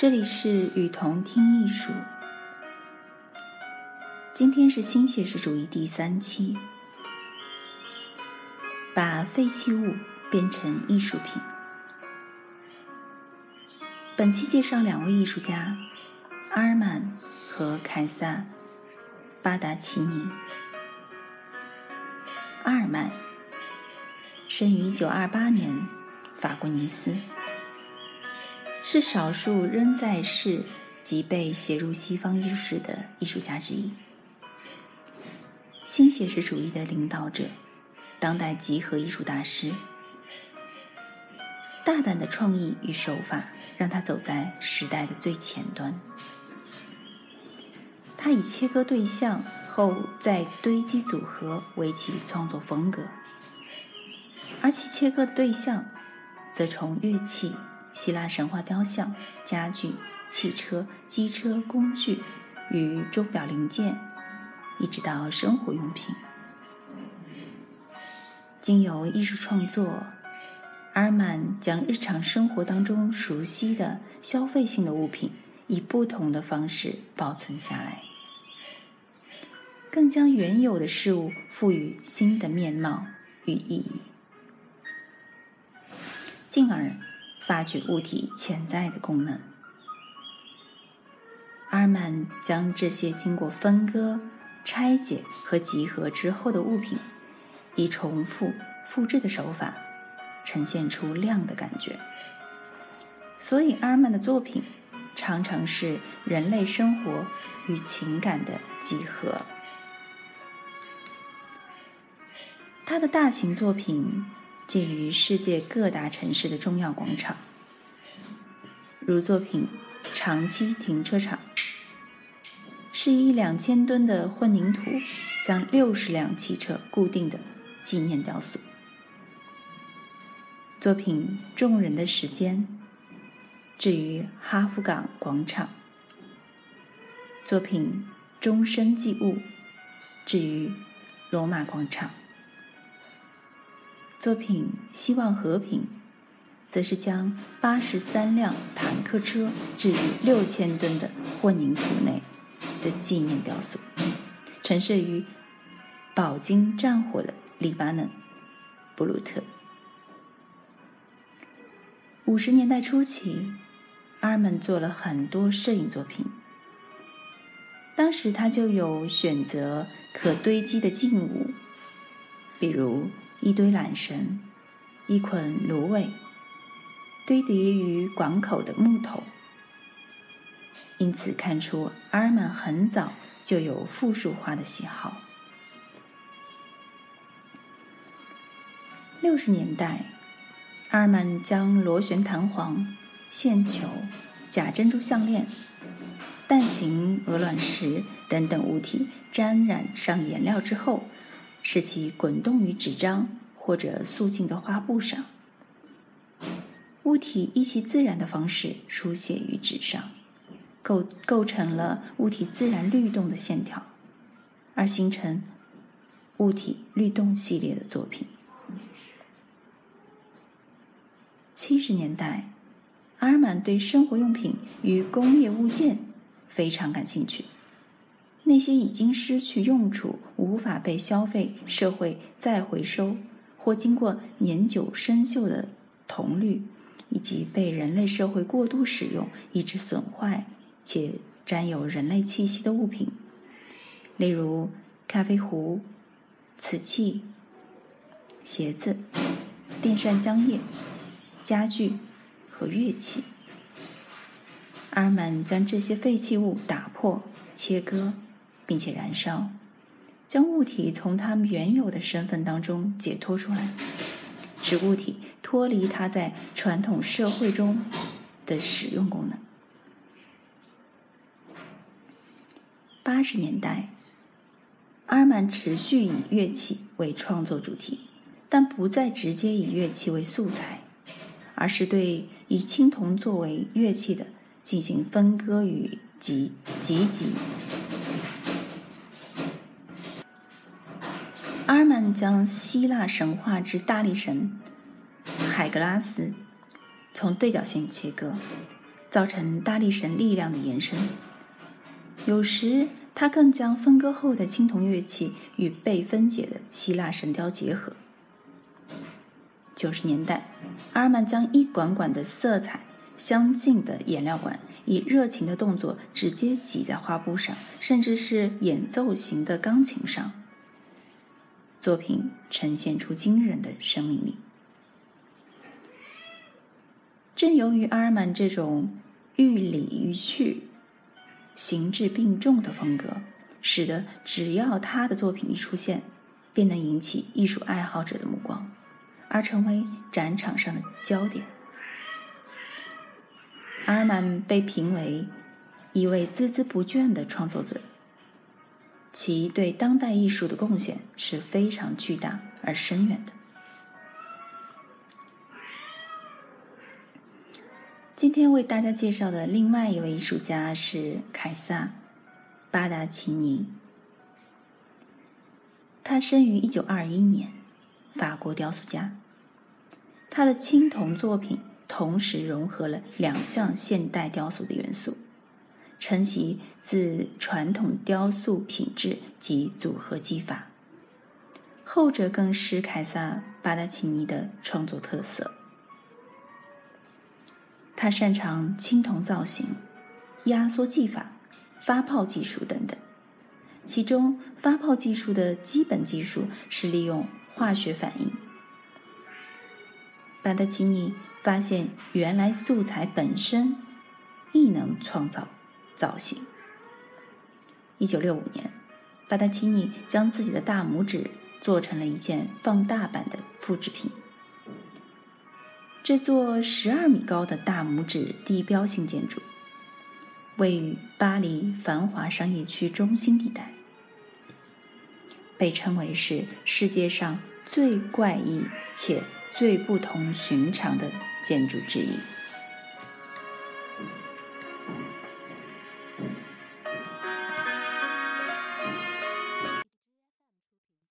这里是雨桐听艺术。今天是新写实主义第三期，把废弃物变成艺术品。本期介绍两位艺术家，阿尔曼和凯撒·巴达奇尼。阿尔曼生于1928年，法国尼斯。是少数仍在世及被写入西方艺术史的艺术家之一，新写实主义的领导者，当代集合艺术大师。大胆的创意与手法让他走在时代的最前端。他以切割对象后再堆积组合为其创作风格，而其切割的对象则从乐器。希腊神话雕像、家具、汽车、机车、工具与钟表零件，一直到生活用品，经由艺术创作，阿尔曼将日常生活当中熟悉的消费性的物品，以不同的方式保存下来，更将原有的事物赋予新的面貌与意义，进而。发掘物体潜在的功能。阿尔曼将这些经过分割、拆解和集合之后的物品，以重复、复制的手法，呈现出量的感觉。所以，阿尔曼的作品常常是人类生活与情感的集合。他的大型作品。建于世界各大城市的重要广场，如作品《长期停车场》，是以两千吨的混凝土将六十辆汽车固定的纪念雕塑；作品《众人的时间》置于哈夫港广场；作品《终身祭物》置于罗马广场。作品《希望和平》则是将八十三辆坦克车置于六千吨的混凝土内的纪念雕塑，陈设于饱经战火的黎巴嫩布鲁特。五十年代初期，阿尔曼做了很多摄影作品，当时他就有选择可堆积的静物，比如。一堆缆绳，一捆芦苇，堆叠于广口的木头。因此看出阿尔曼很早就有复数化的喜好。六十年代，阿尔曼将螺旋弹簧、线球、假珍珠项链、蛋形鹅卵石等等物体沾染上颜料之后。使其滚动于纸张或者素净的画布上，物体依其自然的方式书写于纸上，构构成了物体自然律动的线条，而形成物体律动系列的作品。七十年代，阿尔曼对生活用品与工业物件非常感兴趣。那些已经失去用处、无法被消费社会再回收，或经过年久生锈的铜绿，以及被人类社会过度使用以致损坏且沾有人类气息的物品，例如咖啡壶、瓷器、鞋子、电扇浆液、家具和乐器，阿尔曼将这些废弃物打破、切割。并且燃烧，将物体从它们原有的身份当中解脱出来，使物体脱离它在传统社会中的使用功能。八十年代，阿尔曼持续以乐器为创作主题，但不再直接以乐器为素材，而是对以青铜作为乐器的进行分割与集集集。阿尔曼将希腊神话之大力神海格拉斯从对角线切割，造成大力神力量的延伸。有时，他更将分割后的青铜乐器与被分解的希腊神雕结合。九十年代，阿尔曼将一管管的色彩相近的颜料管，以热情的动作直接挤在画布上，甚至是演奏型的钢琴上。作品呈现出惊人的生命力。正由于阿尔曼这种寓理于趣、形质并重的风格，使得只要他的作品一出现，便能引起艺术爱好者的目光，而成为展场上的焦点。阿尔曼被评为一位孜孜不倦的创作者。其对当代艺术的贡献是非常巨大而深远的。今天为大家介绍的另外一位艺术家是凯撒·巴达奇尼。他生于一九二一年，法国雕塑家。他的青铜作品同时融合了两项现代雕塑的元素。承袭自传统雕塑品质及组合技法，后者更是凯撒·巴达奇尼的创作特色。他擅长青铜造型、压缩技法、发泡技术等等。其中，发泡技术的基本技术是利用化学反应。巴达奇尼发现，原来素材本身亦能创造。造型。一九六五年，巴达奇尼将自己的大拇指做成了一件放大版的复制品。这座十二米高的大拇指地标性建筑，位于巴黎繁华商业区中心地带，被称为是世界上最怪异且最不同寻常的建筑之一。